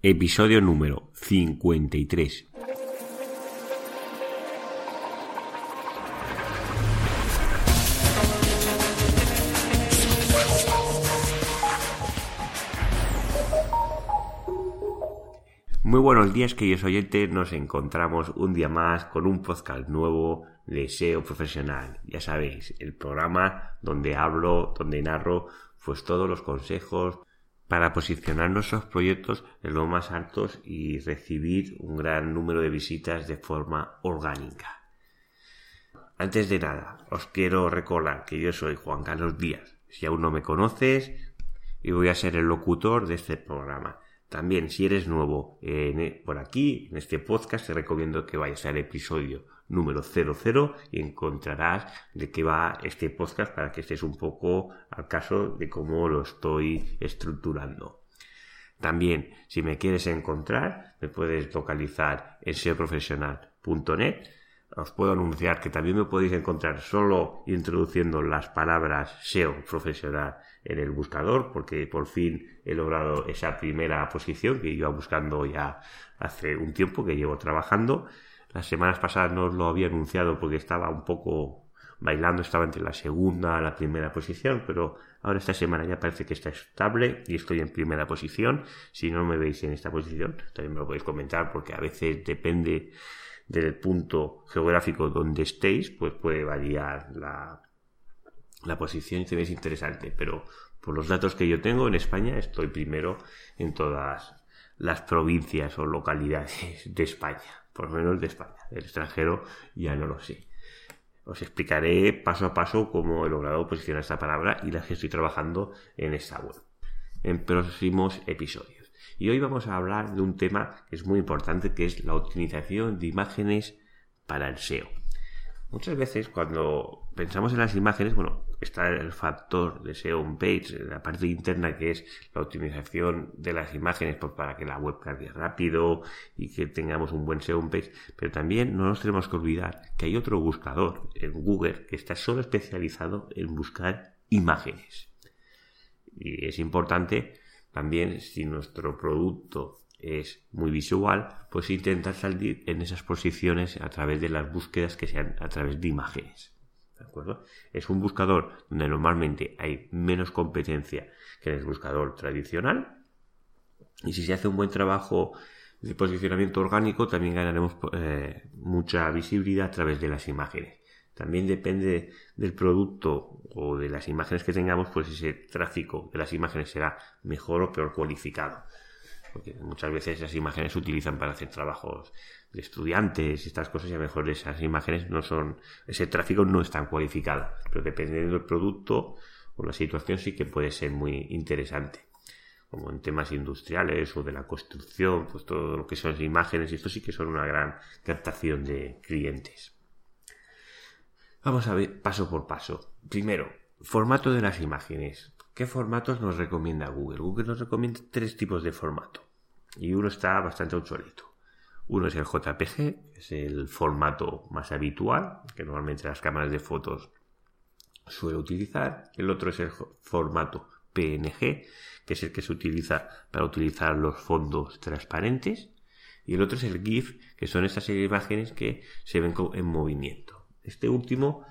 Episodio número 53. Muy buenos días, queridos oyentes. Nos encontramos un día más con un podcast nuevo de SEO profesional. Ya sabéis, el programa donde hablo, donde narro, pues todos los consejos para posicionar nuestros proyectos en los más altos y recibir un gran número de visitas de forma orgánica. Antes de nada, os quiero recordar que yo soy Juan Carlos Díaz. Si aún no me conoces, y voy a ser el locutor de este programa. También, si eres nuevo eh, por aquí, en este podcast, te recomiendo que vayas al episodio número 00 y encontrarás de qué va este podcast para que estés un poco al caso de cómo lo estoy estructurando. También, si me quieres encontrar, me puedes localizar en seoprofesional.net os puedo anunciar que también me podéis encontrar solo introduciendo las palabras SEO profesional en el buscador, porque por fin he logrado esa primera posición que iba buscando ya hace un tiempo que llevo trabajando. Las semanas pasadas no os lo había anunciado porque estaba un poco bailando, estaba entre la segunda y la primera posición, pero ahora esta semana ya parece que está estable y estoy en primera posición. Si no me veis en esta posición, también me lo podéis comentar porque a veces depende del punto geográfico donde estéis, pues puede variar la, la posición y se veis interesante. Pero por los datos que yo tengo en España, estoy primero en todas las provincias o localidades de España, por lo menos de España. Del extranjero ya no lo sé. Os explicaré paso a paso cómo he logrado posicionar esta palabra y las que estoy trabajando en esta web en próximos episodios. Y hoy vamos a hablar de un tema que es muy importante, que es la optimización de imágenes para el SEO. Muchas veces cuando pensamos en las imágenes, bueno, está el factor de SEO on page, la parte interna que es la optimización de las imágenes para que la web cargue rápido y que tengamos un buen SEO on page, pero también no nos tenemos que olvidar que hay otro buscador en Google que está solo especializado en buscar imágenes. Y es importante también, si nuestro producto es muy visual, pues intentar salir en esas posiciones a través de las búsquedas que sean a través de imágenes. ¿De acuerdo? Es un buscador donde normalmente hay menos competencia que en el buscador tradicional. Y si se hace un buen trabajo de posicionamiento orgánico, también ganaremos eh, mucha visibilidad a través de las imágenes. También depende del producto o de las imágenes que tengamos, pues ese tráfico de las imágenes será mejor o peor cualificado. Porque muchas veces esas imágenes se utilizan para hacer trabajos de estudiantes estas cosas y a lo mejor esas imágenes no son, ese tráfico no es tan cualificado. Pero dependiendo del producto o la situación sí que puede ser muy interesante. Como en temas industriales o de la construcción, pues todo lo que son imágenes y esto sí que son una gran captación de clientes. Vamos a ver paso por paso. Primero, formato de las imágenes. ¿Qué formatos nos recomienda Google? Google nos recomienda tres tipos de formato. Y uno está bastante obsoleto. Uno es el JPG, que es el formato más habitual, que normalmente las cámaras de fotos suelen utilizar. El otro es el formato PNG, que es el que se utiliza para utilizar los fondos transparentes. Y el otro es el GIF, que son estas imágenes que se ven en movimiento. Este último,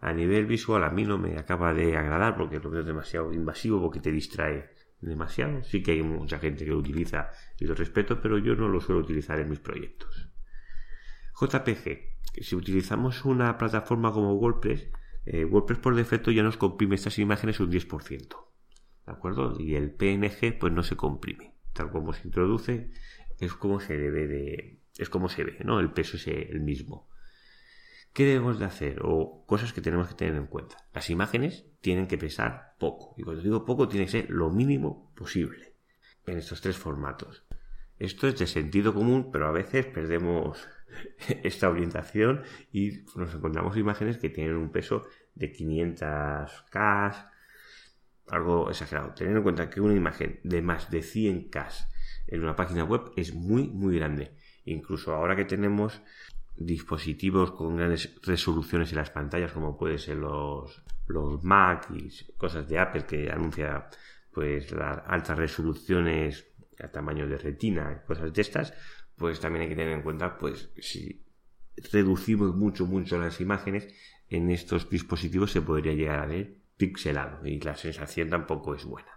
a nivel visual, a mí no me acaba de agradar porque lo veo demasiado invasivo, porque te distrae demasiado. Sí que hay mucha gente que lo utiliza y lo respeto, pero yo no lo suelo utilizar en mis proyectos. JPG. Si utilizamos una plataforma como WordPress, eh, WordPress por defecto ya nos comprime estas imágenes un 10%. ¿De acuerdo? Y el PNG pues no se comprime. Tal como se introduce, es como se debe de. es como se ve, ¿no? El peso es el mismo. ¿Qué debemos de hacer? O cosas que tenemos que tener en cuenta. Las imágenes tienen que pesar poco. Y cuando digo poco, tiene que ser lo mínimo posible en estos tres formatos. Esto es de sentido común, pero a veces perdemos esta orientación y nos encontramos imágenes que tienen un peso de 500K, algo exagerado. Tener en cuenta que una imagen de más de 100K en una página web es muy, muy grande. Incluso ahora que tenemos dispositivos con grandes resoluciones en las pantallas como pueden ser los, los Mac y cosas de Apple que anuncia pues las altas resoluciones a tamaño de retina, cosas de estas, pues también hay que tener en cuenta, pues si reducimos mucho, mucho las imágenes, en estos dispositivos se podría llegar a ver pixelado y la sensación tampoco es buena.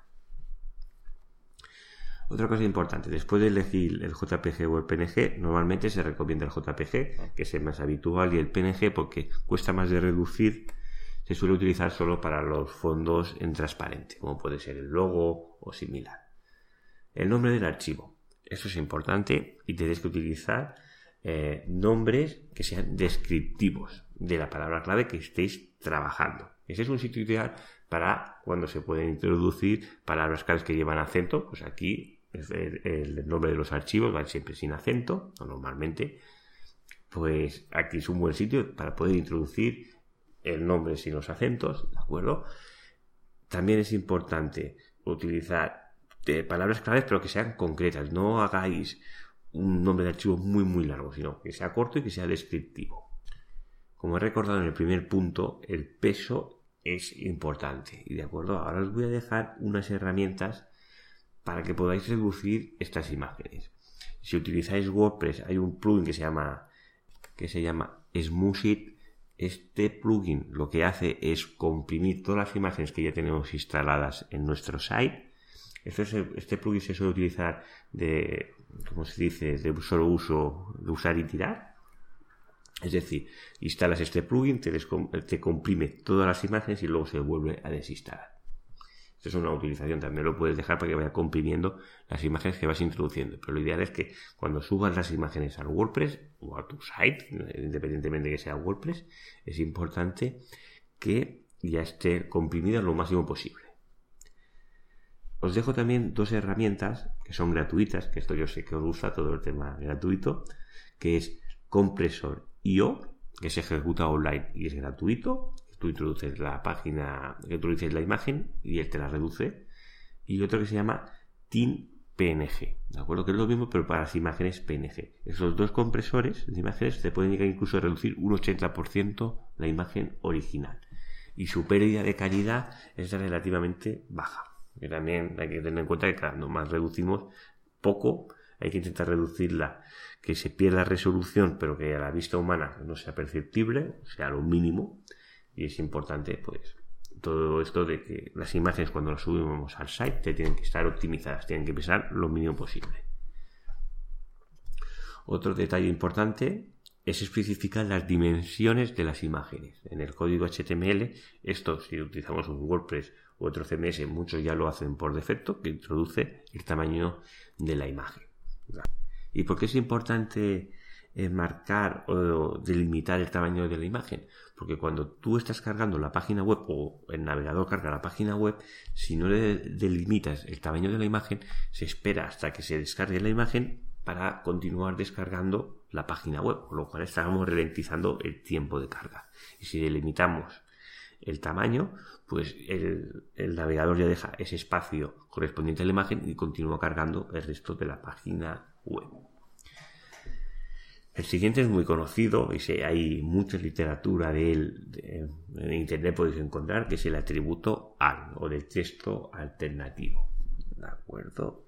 Otra cosa importante, después de elegir el JPG o el PNG, normalmente se recomienda el JPG, que es el más habitual, y el PNG porque cuesta más de reducir, se suele utilizar solo para los fondos en transparente, como puede ser el logo o similar. El nombre del archivo. Eso es importante y tenéis que utilizar eh, nombres que sean descriptivos de la palabra clave que estéis trabajando. Ese es un sitio ideal para cuando se pueden introducir palabras claves que llevan acento. Pues aquí el, nombre de los archivos van siempre sin acento, normalmente. Pues aquí es un buen sitio para poder introducir el nombre sin los acentos, ¿de acuerdo? También es importante utilizar eh, palabras claves pero que sean concretas. No hagáis un nombre de archivo muy muy largo, sino que sea corto y que sea descriptivo. Como he recordado en el primer punto, el peso es importante. Y de acuerdo, ahora os voy a dejar unas herramientas para que podáis reducir estas imágenes. Si utilizáis WordPress, hay un plugin que se llama que se llama Smoothit. Este plugin lo que hace es comprimir todas las imágenes que ya tenemos instaladas en nuestro site. este plugin se suele utilizar de como se dice, de solo uso, de usar y tirar. Es decir, instalas este plugin, te, comprime todas las imágenes y luego se vuelve a desinstalar. Es una utilización, también lo puedes dejar para que vaya comprimiendo las imágenes que vas introduciendo. Pero lo ideal es que cuando subas las imágenes al WordPress o a tu site, independientemente de que sea WordPress, es importante que ya esté comprimida lo máximo posible. Os dejo también dos herramientas que son gratuitas, que esto yo sé que os gusta todo el tema gratuito, que es Compressor.io, que se ejecuta online y es gratuito. Tú introduces la página, introduces la imagen y él te la reduce. Y otro que se llama PNG, ¿de acuerdo? Que es lo mismo, pero para las imágenes PNG. Esos dos compresores de imágenes te pueden llegar incluso a reducir un 80% la imagen original. Y su pérdida de calidad es relativamente baja que también hay que tener en cuenta que cuando más reducimos poco, hay que intentar reducirla, que se pierda resolución, pero que a la vista humana no sea perceptible, sea lo mínimo, y es importante, pues, todo esto de que las imágenes cuando las subimos al site tienen que estar optimizadas, tienen que pesar lo mínimo posible. Otro detalle importante es especificar las dimensiones de las imágenes. En el código HTML, esto si utilizamos un WordPress u otro CMS, muchos ya lo hacen por defecto, que introduce el tamaño de la imagen. ¿Y por qué es importante marcar o delimitar el tamaño de la imagen? Porque cuando tú estás cargando la página web o el navegador carga la página web, si no le delimitas el tamaño de la imagen, se espera hasta que se descargue la imagen para continuar descargando la página web, con lo cual estamos ralentizando el tiempo de carga. Y si delimitamos el tamaño, pues el, navegador ya deja ese espacio correspondiente a la imagen y continúa cargando el resto de la página web. El siguiente es muy conocido y hay mucha literatura de él en internet podéis encontrar, que es el atributo al o de texto alternativo. ¿De acuerdo?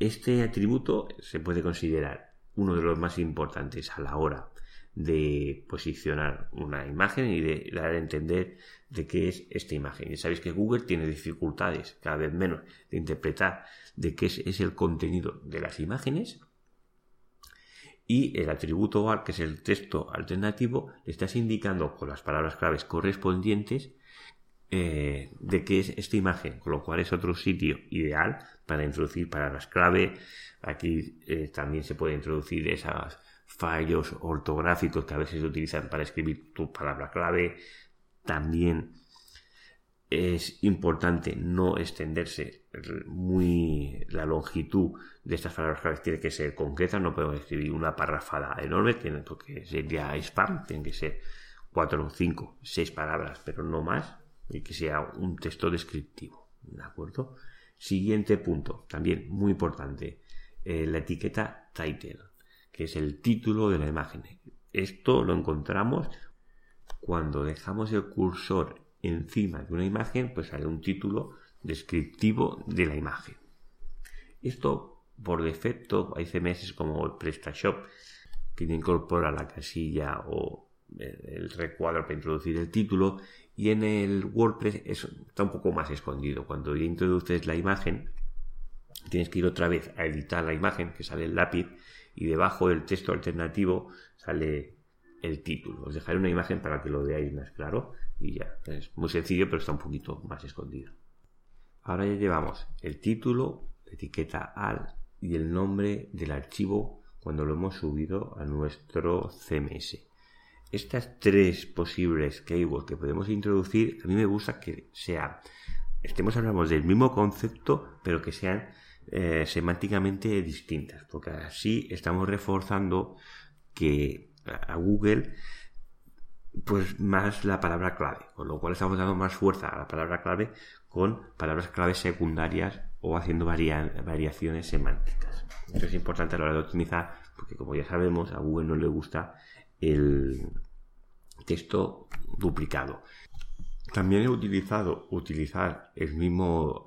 Este atributo se puede considerar uno de los más importantes a la hora de posicionar una imagen y de dar a entender de qué es esta imagen. Ya sabéis que Google tiene dificultades cada vez menos de interpretar de qué es, el contenido de las imágenes y el atributo AR, que es el texto alternativo, le estás indicando con las palabras claves correspondientes eh, de qué es esta imagen, con lo cual es otro sitio ideal para introducir palabras clave. Aquí eh, también se puede introducir esos fallos ortográficos que a veces se utilizan para escribir tu palabra clave. También es importante no extenderse muy la longitud de estas palabras clave tiene que ser concreta, no podemos escribir una parrafada enorme, tiene que sería spam, tiene que ser cuatro, cinco, seis palabras, pero no más, y que sea un texto descriptivo, ¿de acuerdo? Siguiente punto, también muy importante, eh, la etiqueta title, que es el título de la imagen. Esto lo encontramos cuando dejamos el cursor encima de una imagen, pues hay un título descriptivo de la imagen. Esto por defecto hay CMS como PrestaShop que incorpora la casilla o el recuadro para introducir el título y en el WordPress eso está un poco más escondido. Cuando ya introduces la imagen, tienes que ir otra vez a editar la imagen, que sale el lápiz, y debajo del texto alternativo sale el título. Os dejaré una imagen para que lo veáis más claro y ya. Es muy sencillo, pero está un poquito más escondido. Ahora ya llevamos el título, etiqueta al y el nombre del archivo cuando lo hemos subido a nuestro CMS. Estas tres posibles keywords que podemos introducir, a mí me gusta que sean, estemos hablando del mismo concepto, pero que sean eh, semánticamente distintas, porque así estamos reforzando que a Google pues más la palabra clave, con lo cual estamos dando más fuerza a la palabra clave con palabras clave secundarias o haciendo variaciones semánticas. Eso es importante a la hora de optimizar, porque como ya sabemos, a Google no le gusta el texto duplicado. También he utilizado utilizar el mismo,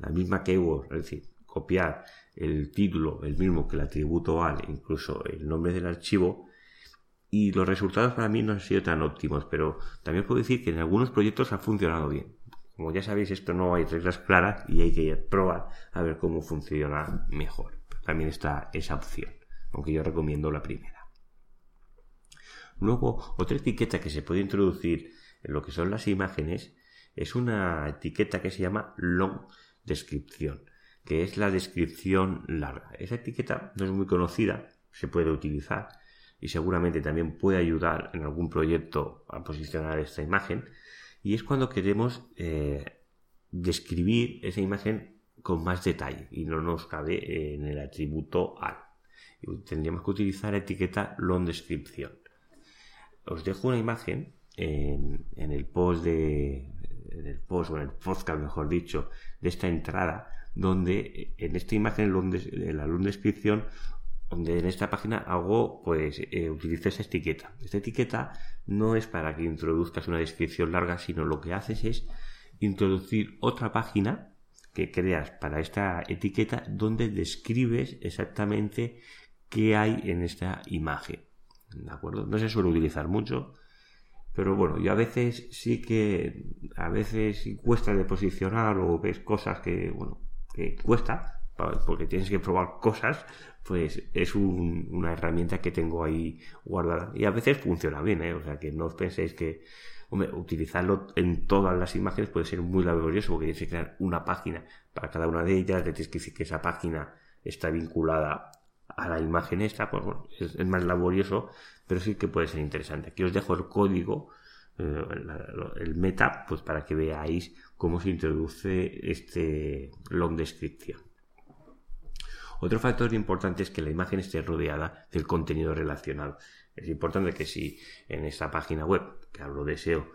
la misma keyword, es decir, copiar el título, el mismo que el atributo al, incluso el nombre del archivo, y los resultados para mí no han sido tan óptimos, pero también puedo decir que en algunos proyectos ha funcionado bien. Como ya sabéis, esto no hay reglas claras y hay que probar a ver cómo funciona mejor. También está esa opción, aunque yo recomiendo la primera. Luego, otra etiqueta que se puede introducir lo que son las imágenes es una etiqueta que se llama long descripción, que es la descripción larga. Esa etiqueta no es muy conocida, se puede utilizar y seguramente también puede ayudar en algún proyecto a posicionar esta imagen. Y es cuando queremos eh, describir esa imagen con más detalle y no nos cabe en el atributo al. tendríamos que utilizar la etiqueta long descripción. Os dejo una imagen en, el post de en el post o en el podcast mejor dicho de esta entrada donde en esta imagen en la descripción donde en esta página hago pues eh, utilizo esa etiqueta. Esta etiqueta no es para que introduzcas una descripción larga sino lo que haces es introducir otra página que creas para esta etiqueta donde describes exactamente qué hay en esta imagen. De acuerdo no se suele utilizar mucho pero bueno, yo a veces sí que, a veces cuesta de posicionar o ves cosas que, bueno, que cuesta, porque tienes que probar cosas, pues es una herramienta que tengo ahí guardada. Y a veces funciona bien, ¿eh? O sea, que no os penséis que, hombre, utilizarlo en todas las imágenes puede ser muy laborioso porque tienes que crear una página para cada una de ellas, tienes que decir que esa página está vinculada a la imagen esta, pues bueno, es, es más laborioso, pero sí que puede ser interesante. Aquí os dejo el código, eh, el meta, pues para que veáis cómo se introduce este long description. Otro factor importante es que la imagen esté rodeada del contenido relacionado. Es importante que si en esta página web, que hablo de SEO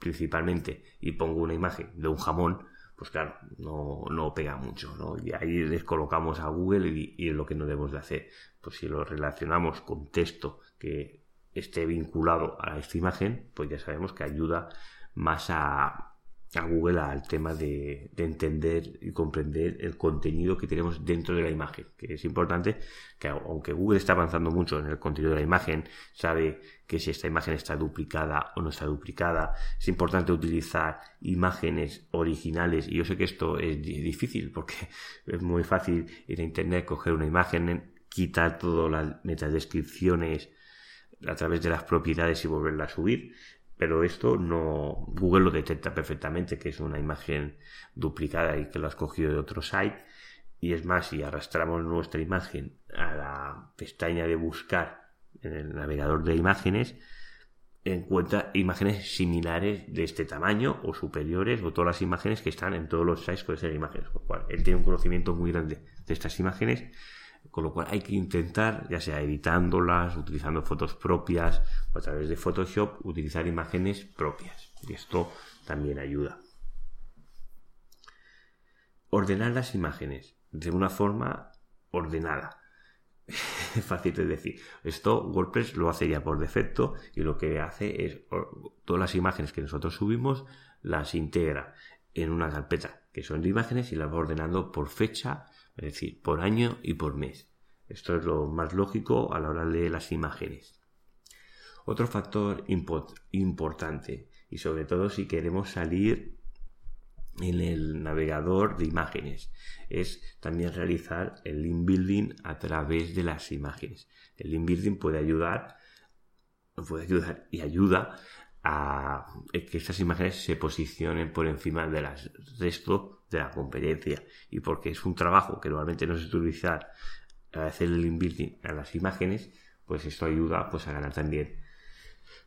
principalmente, y pongo una imagen de un jamón, pues claro, no, no pega mucho, ¿no? Y ahí descolocamos a Google y, y, es lo que no debemos de hacer. Pues si lo relacionamos con texto que esté vinculado a esta imagen, pues ya sabemos que ayuda más a, a Google al tema de, entender y comprender el contenido que tenemos dentro de la imagen, que es importante que aunque Google está avanzando mucho en el contenido de la imagen, sabe que si esta imagen está duplicada o no está duplicada, es importante utilizar imágenes originales. Y yo sé que esto es difícil porque es muy fácil a internet, coger una imagen, quitar todas las metadescripciones a través de las propiedades y volverla a subir pero esto no Google lo detecta perfectamente que es una imagen duplicada y que lo has cogido de otro site. Y es más si arrastramos nuestra imagen a la pestaña de buscar en el navegador de imágenes encuentra imágenes similares de este tamaño o superiores o todas las imágenes que están en todos los sites con esas imágenes con lo cual él tiene un conocimiento muy grande de estas imágenes con lo cual hay que intentar, ya sea editándolas, utilizando fotos propias o a través de Photoshop, utilizar imágenes propias. Y esto también ayuda. Ordenar las imágenes de una forma ordenada. Fácil de decir. Esto WordPress lo hace ya por defecto y lo que hace es todas las imágenes que nosotros subimos las integra en una carpeta que son de imágenes y las va ordenando por fecha, es decir, por año y por mes. Esto es lo más lógico a la hora de las imágenes. Otro factor importante, y sobre todo si queremos salir en el navegador de imágenes, es también realizar el link building a través de las imágenes. El link building puede ayudar, puede ayudar y ayuda a que estas imágenes se posicionen por encima del resto de la competencia. Y porque es un trabajo que normalmente no se utilizar hacer el building a las imágenes pues esto ayuda pues a ganar también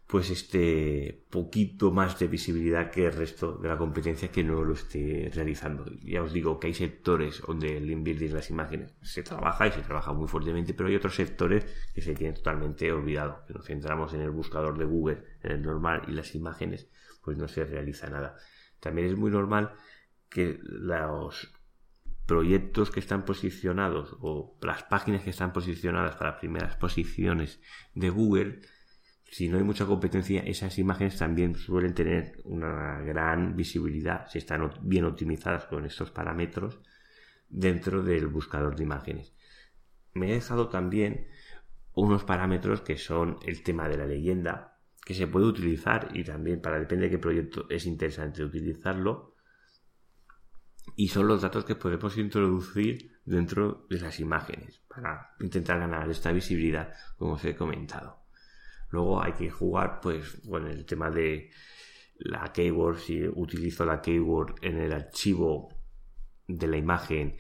pues este poquito más de visibilidad que el resto de la competencia que no lo esté realizando. Ya os digo que hay sectores donde el invertir las imágenes se trabaja y se trabaja muy fuertemente, pero hay otros sectores que se tienen totalmente olvidado. Que nos centramos en el buscador de Google, en el normal y las imágenes, pues no se realiza nada. También es muy normal que los proyectos que están posicionados o las páginas que están posicionadas para primeras posiciones de Google si no hay mucha competencia, esas imágenes también suelen tener una gran visibilidad si están bien optimizadas con estos parámetros dentro del buscador de imágenes. Me he dejado también unos parámetros que son el tema de la leyenda, que se puede utilizar y también para depende de qué proyecto es interesante utilizarlo. Y son los datos que podemos introducir dentro de las imágenes para intentar ganar esta visibilidad, como os he comentado. Luego hay que jugar, pues, bueno, el tema de la keyword, si utilizo la keyword en el archivo de la imagen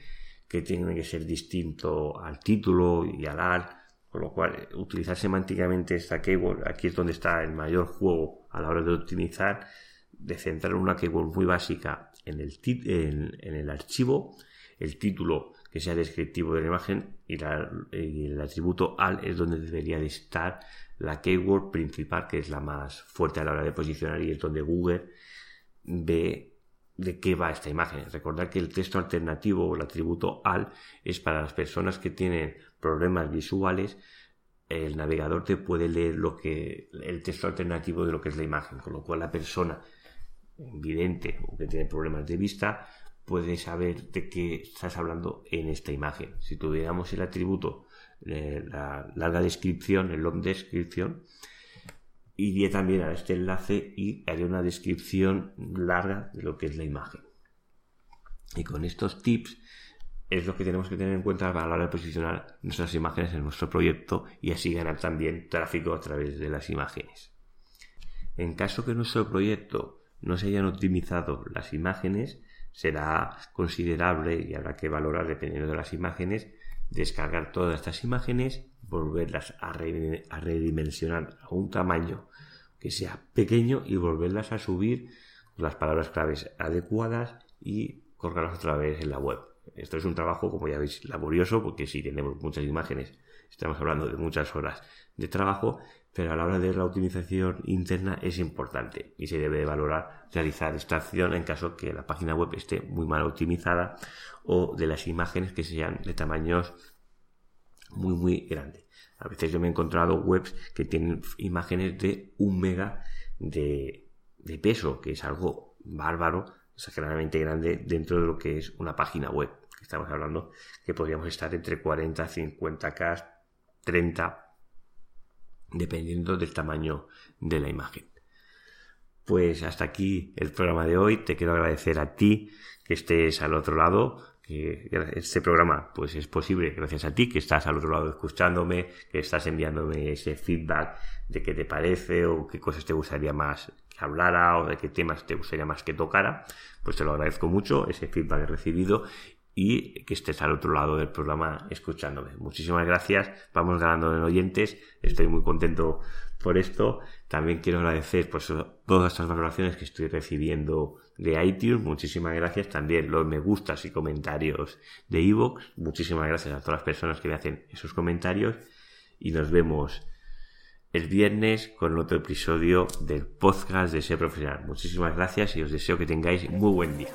que tiene que ser distinto al título y al art, con lo cual utilizar semánticamente esta keyword, aquí es donde está el mayor juego a la hora de optimizar, de centrar una keyword muy básica en el, en el archivo, el título que sea descriptivo de la imagen y, el atributo al es donde debería de estar la keyword principal que es la más fuerte a la hora de posicionar y es donde Google ve de qué va esta imagen. Recordar que el texto alternativo o el atributo al es para las personas que tienen problemas visuales el navegador te puede leer lo que el texto alternativo de lo que es la imagen, con lo cual la persona vidente o que tiene problemas de vista puedes saber de qué estás hablando en esta imagen. Si tuviéramos el atributo, eh, la larga descripción, el long descripción, iría también a este enlace y haría una descripción larga de lo que es la imagen. Y con estos tips es lo que tenemos que tener en cuenta a la hora de posicionar nuestras imágenes en nuestro proyecto y así ganar también tráfico a través de las imágenes. En caso que nuestro proyecto no se hayan optimizado las imágenes, será considerable y habrá que valorar dependiendo de las imágenes, descargar todas estas imágenes, volverlas a, redimensionar a un tamaño que sea pequeño y volverlas a subir con las palabras claves adecuadas y colgarlas otra vez en la web. Esto es un trabajo, como ya veis, laborioso porque si tenemos muchas imágenes, estamos hablando de muchas horas de trabajo, pero a la hora de la optimización interna es importante y se debe valorar realizar esta acción en caso que la página web esté muy mal optimizada o de las imágenes que sean de tamaños muy muy grandes. A veces yo me he encontrado webs que tienen imágenes de un mega de, de peso, que es algo bárbaro, exageradamente grande dentro de lo que es una página web. Estamos hablando que podríamos estar entre 40, 50k, 30 dependiendo del tamaño de la imagen. Pues hasta aquí el programa de hoy. Te quiero agradecer a ti que estés al otro lado, que este programa pues es posible gracias a ti que estás al otro lado escuchándome, que estás enviándome ese feedback de qué te parece o qué cosas te gustaría más que hablara o de qué temas te gustaría más que tocara. Pues te lo agradezco mucho, ese feedback recibido y que estés al otro lado del programa escuchándome. Muchísimas gracias, vamos ganando en oyentes, estoy muy contento por esto. También quiero agradecer por todas estas valoraciones que estoy recibiendo de iTunes, muchísimas gracias. También los me gustas y comentarios de iVoox, muchísimas gracias a todas las personas que me hacen esos comentarios y nos vemos el viernes con otro episodio del podcast de Ser Profesional. Muchísimas gracias y os deseo que tengáis muy buen día.